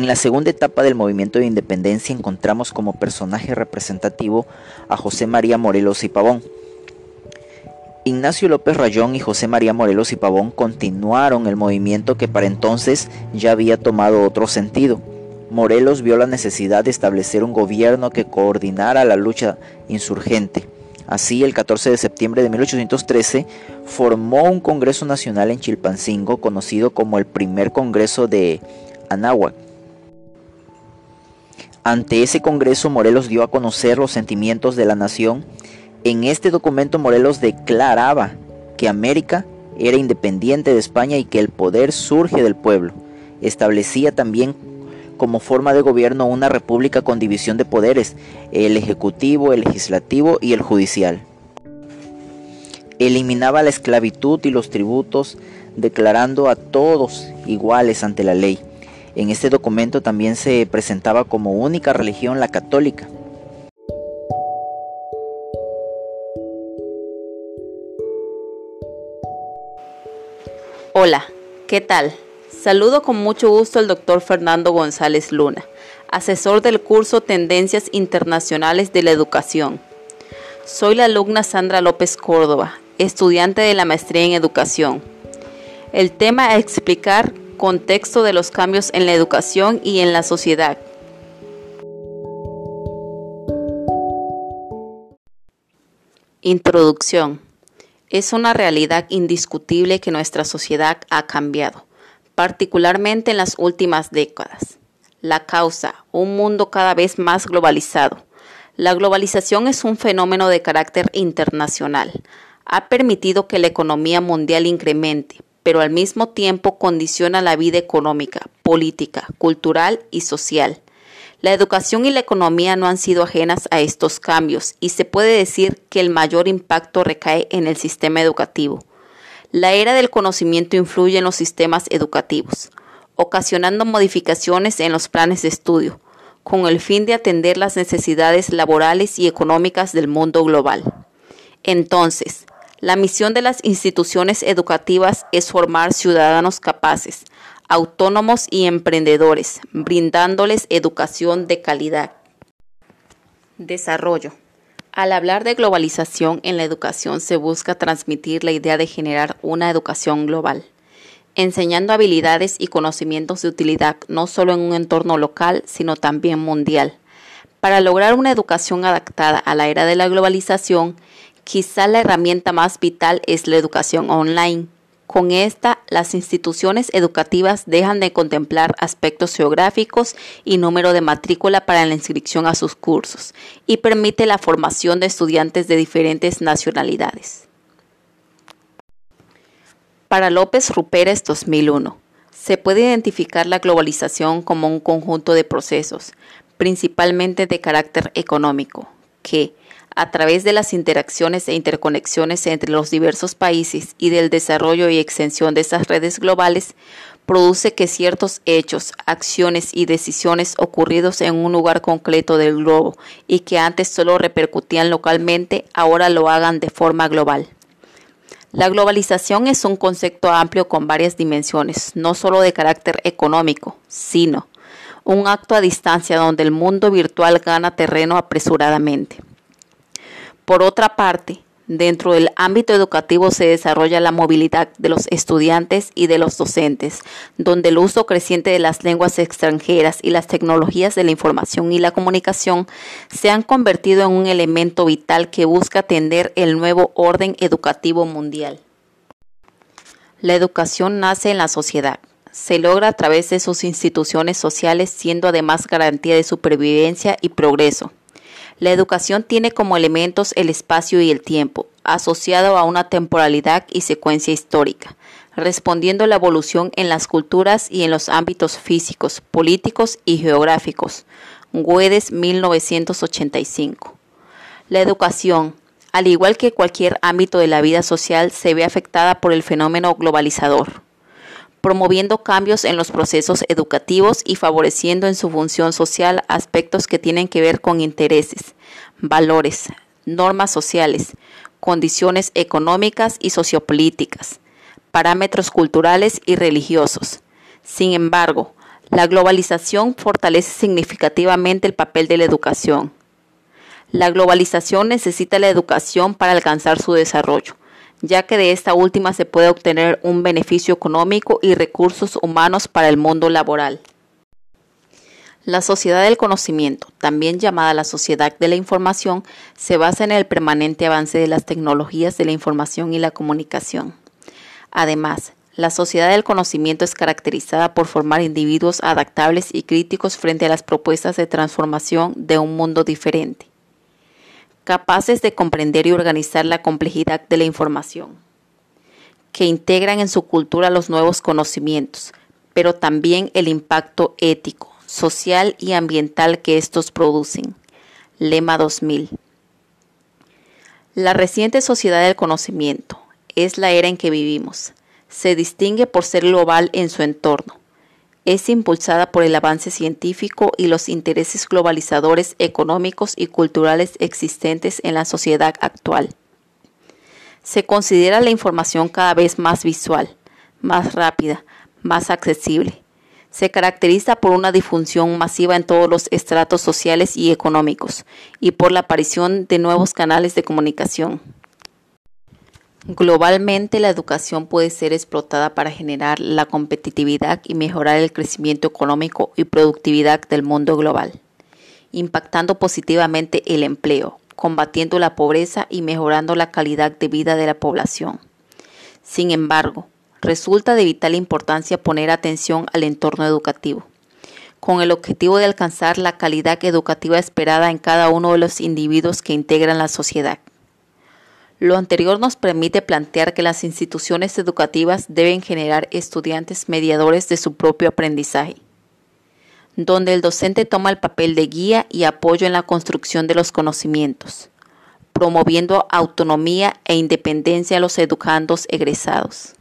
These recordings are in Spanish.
En la segunda etapa del movimiento de independencia encontramos como personaje representativo a José María Morelos y Pavón. Ignacio López Rayón y José María Morelos y Pavón continuaron el movimiento que para entonces ya había tomado otro sentido. Morelos vio la necesidad de establecer un gobierno que coordinara la lucha insurgente. Así, el 14 de septiembre de 1813, formó un Congreso Nacional en Chilpancingo conocido como el primer Congreso de Anáhuac. Ante ese Congreso, Morelos dio a conocer los sentimientos de la nación. En este documento, Morelos declaraba que América era independiente de España y que el poder surge del pueblo. Establecía también como forma de gobierno una república con división de poderes, el ejecutivo, el legislativo y el judicial. Eliminaba la esclavitud y los tributos, declarando a todos iguales ante la ley. En este documento también se presentaba como única religión la católica. Hola, ¿qué tal? Saludo con mucho gusto al doctor Fernando González Luna, asesor del curso Tendencias Internacionales de la Educación. Soy la alumna Sandra López Córdoba, estudiante de la maestría en educación. El tema a explicar contexto de los cambios en la educación y en la sociedad. Introducción. Es una realidad indiscutible que nuestra sociedad ha cambiado particularmente en las últimas décadas. La causa, un mundo cada vez más globalizado. La globalización es un fenómeno de carácter internacional. Ha permitido que la economía mundial incremente, pero al mismo tiempo condiciona la vida económica, política, cultural y social. La educación y la economía no han sido ajenas a estos cambios y se puede decir que el mayor impacto recae en el sistema educativo la era del conocimiento influye en los sistemas educativos, ocasionando modificaciones en los planes de estudio, con el fin de atender las necesidades laborales y económicas del mundo global. Entonces, la misión de las instituciones educativas es formar ciudadanos capaces, autónomos y emprendedores, brindándoles educación de calidad. Desarrollo. Al hablar de globalización en la educación se busca transmitir la idea de generar una educación global, enseñando habilidades y conocimientos de utilidad no solo en un entorno local, sino también mundial. Para lograr una educación adaptada a la era de la globalización, quizá la herramienta más vital es la educación online con esta, las instituciones educativas dejan de contemplar aspectos geográficos y número de matrícula para la inscripción a sus cursos y permite la formación de estudiantes de diferentes nacionalidades. Para López Ruperes 2001, se puede identificar la globalización como un conjunto de procesos, principalmente de carácter económico, que, a través de las interacciones e interconexiones entre los diversos países y del desarrollo y extensión de esas redes globales, produce que ciertos hechos, acciones y decisiones ocurridos en un lugar concreto del globo y que antes solo repercutían localmente, ahora lo hagan de forma global. La globalización es un concepto amplio con varias dimensiones, no solo de carácter económico, sino un acto a distancia donde el mundo virtual gana terreno apresuradamente. Por otra parte, dentro del ámbito educativo se desarrolla la movilidad de los estudiantes y de los docentes, donde el uso creciente de las lenguas extranjeras y las tecnologías de la información y la comunicación se han convertido en un elemento vital que busca atender el nuevo orden educativo mundial. La educación nace en la sociedad. Se logra a través de sus instituciones sociales, siendo además garantía de supervivencia y progreso. La educación tiene como elementos el espacio y el tiempo, asociado a una temporalidad y secuencia histórica, respondiendo a la evolución en las culturas y en los ámbitos físicos, políticos y geográficos. Güedes 1985. La educación, al igual que cualquier ámbito de la vida social, se ve afectada por el fenómeno globalizador promoviendo cambios en los procesos educativos y favoreciendo en su función social aspectos que tienen que ver con intereses, valores, normas sociales, condiciones económicas y sociopolíticas, parámetros culturales y religiosos. Sin embargo, La globalización fortalece significativamente el papel de la educación. La globalización necesita la educación para alcanzar su desarrollo, ya que de esta última se puede obtener un beneficio económico y recursos humanos para el mundo laboral. La sociedad del conocimiento, también llamada la sociedad de la información, se basa en el permanente avance de las tecnologías de la información y la comunicación. Además, la sociedad del conocimiento es caracterizada por formar individuos adaptables y críticos frente a las propuestas de transformación de un mundo diferente, capaces de comprender y organizar la complejidad de la información, que integran en su cultura los nuevos conocimientos, pero también el impacto ético, social y ambiental que estos producen. Lema 2000. La reciente sociedad del conocimiento es la era en que vivimos. Se distingue por ser global en su entorno. Es impulsada por el avance científico y los intereses globalizadores económicos y culturales existentes en la sociedad actual. Se considera la información cada vez más visual, más rápida, más accesible se caracteriza por una difusión masiva en todos los estratos sociales y económicos y por la aparición de nuevos canales de comunicación. Globalmente, la educación puede ser explotada para generar la competitividad y mejorar el crecimiento económico y productividad del mundo global, impactando positivamente el empleo, combatiendo la pobreza y mejorando la calidad de vida de la población. Sin embargo, resulta de vital importancia poner atención al entorno educativo, con el objetivo de alcanzar la calidad educativa esperada en cada uno de los individuos que integran la sociedad. Lo anterior nos permite plantear que las instituciones educativas deben generar estudiantes mediadores de su propio aprendizaje, donde el docente toma el papel de guía y apoyo en la construcción de los conocimientos, promoviendo autonomía e independencia a los educandos egresados.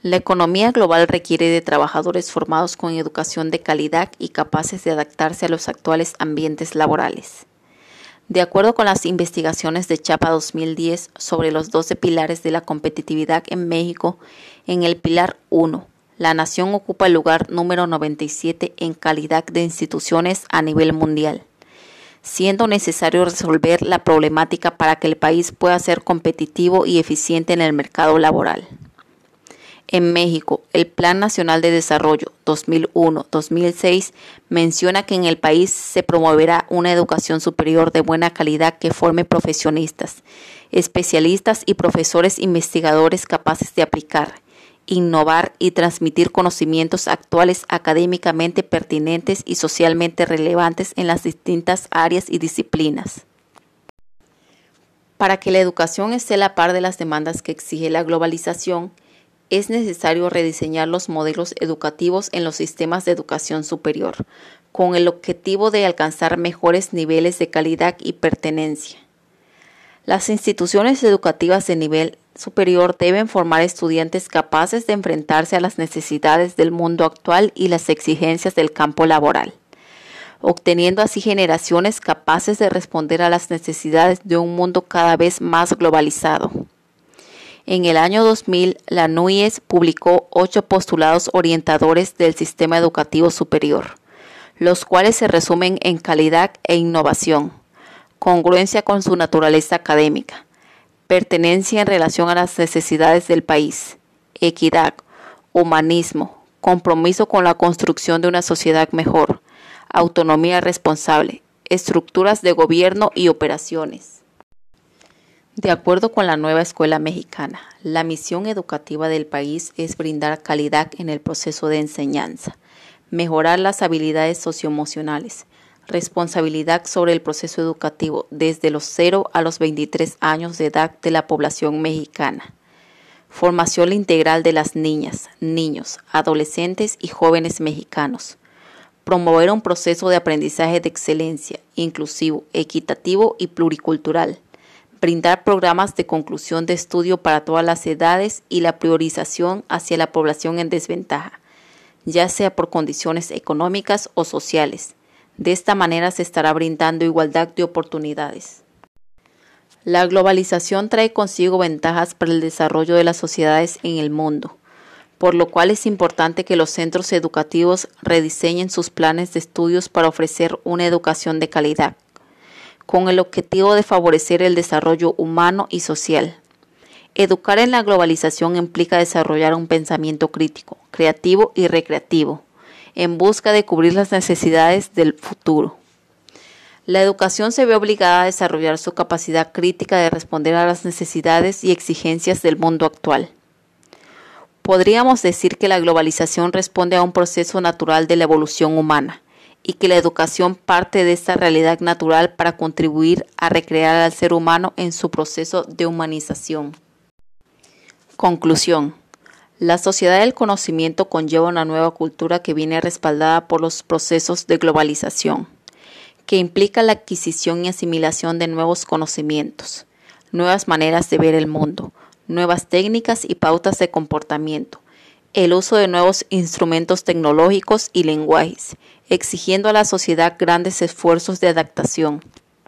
La economía global requiere de trabajadores formados con educación de calidad y capaces de adaptarse a los actuales ambientes laborales. De acuerdo con las investigaciones de Chapa 2010 sobre los 12 pilares de la competitividad en México, en el pilar 1, la nación ocupa el lugar número 97 en calidad de instituciones a nivel mundial, siendo necesario resolver la problemática para que el país pueda ser competitivo y eficiente en el mercado laboral. En México, el Plan Nacional de Desarrollo 2001-2006 menciona que en el país se promoverá una educación superior de buena calidad que forme profesionistas, especialistas y profesores investigadores capaces de aplicar, innovar y transmitir conocimientos actuales académicamente pertinentes y socialmente relevantes en las distintas áreas y disciplinas. Para que la educación esté a la par de las demandas que exige la globalización, es necesario rediseñar los modelos educativos en los sistemas de educación superior, con el objetivo de alcanzar mejores niveles de calidad y pertenencia. Las instituciones educativas de nivel superior deben formar estudiantes capaces de enfrentarse a las necesidades del mundo actual y las exigencias del campo laboral, obteniendo así generaciones capaces de responder a las necesidades de un mundo cada vez más globalizado. En el año 2000, la NUIES publicó ocho postulados orientadores del sistema educativo superior, los cuales se resumen en calidad e innovación, congruencia con su naturaleza académica, pertenencia en relación a las necesidades del país, equidad, humanismo, compromiso con la construcción de una sociedad mejor, autonomía responsable, estructuras de gobierno y operaciones. De acuerdo con la nueva escuela mexicana, la misión educativa del país es brindar calidad en el proceso de enseñanza, mejorar las habilidades socioemocionales, responsabilidad sobre el proceso educativo desde los 0 a los 23 años de edad de la población mexicana, formación integral de las niñas, niños, adolescentes y jóvenes mexicanos, promover un proceso de aprendizaje de excelencia, inclusivo, equitativo y pluricultural, brindar programas de conclusión de estudio para todas las edades y la priorización hacia la población en desventaja, ya sea por condiciones económicas o sociales. De esta manera se estará brindando igualdad de oportunidades. La globalización trae consigo ventajas para el desarrollo de las sociedades en el mundo. por lo cual es importante que los centros educativos rediseñen sus planes de estudios para ofrecer una educación de calidad, con el objetivo de favorecer el desarrollo humano y social. Educar en la globalización implica desarrollar un pensamiento crítico, creativo y recreativo, en busca de cubrir las necesidades del futuro. La educación se ve obligada a desarrollar su capacidad crítica de responder a las necesidades y exigencias del mundo actual. Podríamos decir que la globalización responde a un proceso natural de la evolución humana y que la educación parte de esta realidad natural para contribuir a recrear al ser humano en su proceso de humanización. Conclusión. La sociedad del conocimiento conlleva una nueva cultura que viene respaldada por los procesos de globalización, que implica la adquisición y asimilación de nuevos conocimientos, nuevas maneras de ver el mundo, nuevas técnicas y pautas de comportamiento, el uso de nuevos instrumentos tecnológicos y lenguajes, exigiendo a la sociedad grandes esfuerzos de adaptación.